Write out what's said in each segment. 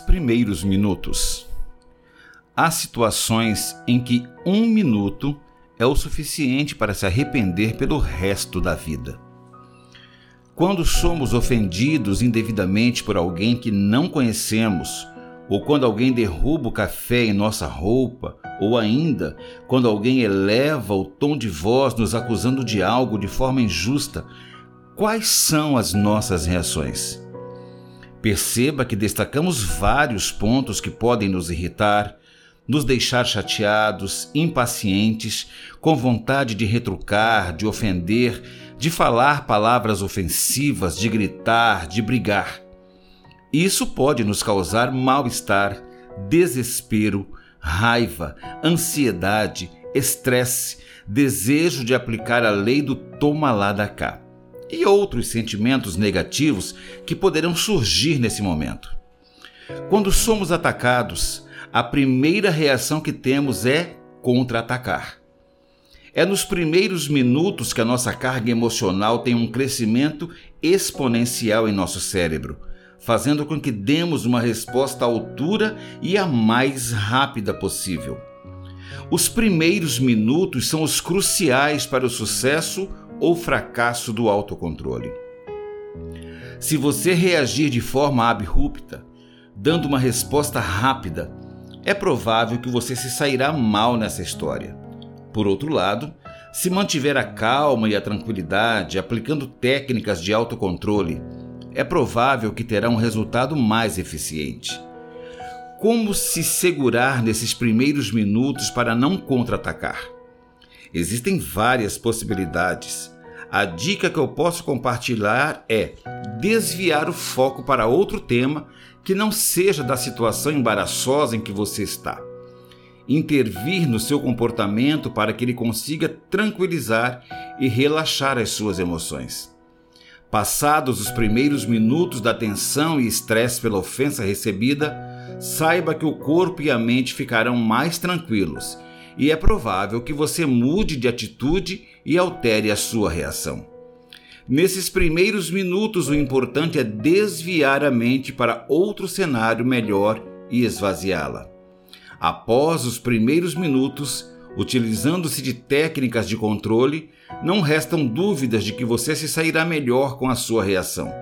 primeiros minutos. Há situações em que um minuto é o suficiente para se arrepender pelo resto da vida. Quando somos ofendidos indevidamente por alguém que não conhecemos, ou quando alguém derruba o café em nossa roupa, ou ainda quando alguém eleva o tom de voz nos acusando de algo de forma injusta, quais são as nossas reações? Perceba que destacamos vários pontos que podem nos irritar, nos deixar chateados, impacientes, com vontade de retrucar, de ofender, de falar palavras ofensivas, de gritar, de brigar. Isso pode nos causar mal-estar, desespero, raiva, ansiedade, estresse, desejo de aplicar a lei do toma lá da cá e outros sentimentos negativos que poderão surgir nesse momento. Quando somos atacados, a primeira reação que temos é contra-atacar. É nos primeiros minutos que a nossa carga emocional tem um crescimento exponencial em nosso cérebro, fazendo com que demos uma resposta à altura e a mais rápida possível. Os primeiros minutos são os cruciais para o sucesso ou fracasso do autocontrole. Se você reagir de forma abrupta, dando uma resposta rápida, é provável que você se sairá mal nessa história. Por outro lado, se mantiver a calma e a tranquilidade aplicando técnicas de autocontrole, é provável que terá um resultado mais eficiente. Como se segurar nesses primeiros minutos para não contra-atacar? Existem várias possibilidades. A dica que eu posso compartilhar é desviar o foco para outro tema que não seja da situação embaraçosa em que você está. Intervir no seu comportamento para que ele consiga tranquilizar e relaxar as suas emoções. Passados os primeiros minutos da tensão e estresse pela ofensa recebida, saiba que o corpo e a mente ficarão mais tranquilos e é provável que você mude de atitude e altere a sua reação. Nesses primeiros minutos, o importante é desviar a mente para outro cenário melhor e esvaziá-la. Após os primeiros minutos, utilizando-se de técnicas de controle, não restam dúvidas de que você se sairá melhor com a sua reação,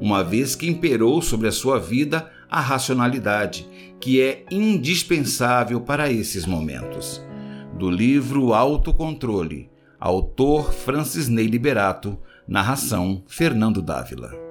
uma vez que imperou sobre a sua vida a racionalidade, que é indispensável para esses momentos. Do livro Autocontrole, autor Francis Ney Liberato, narração Fernando Dávila.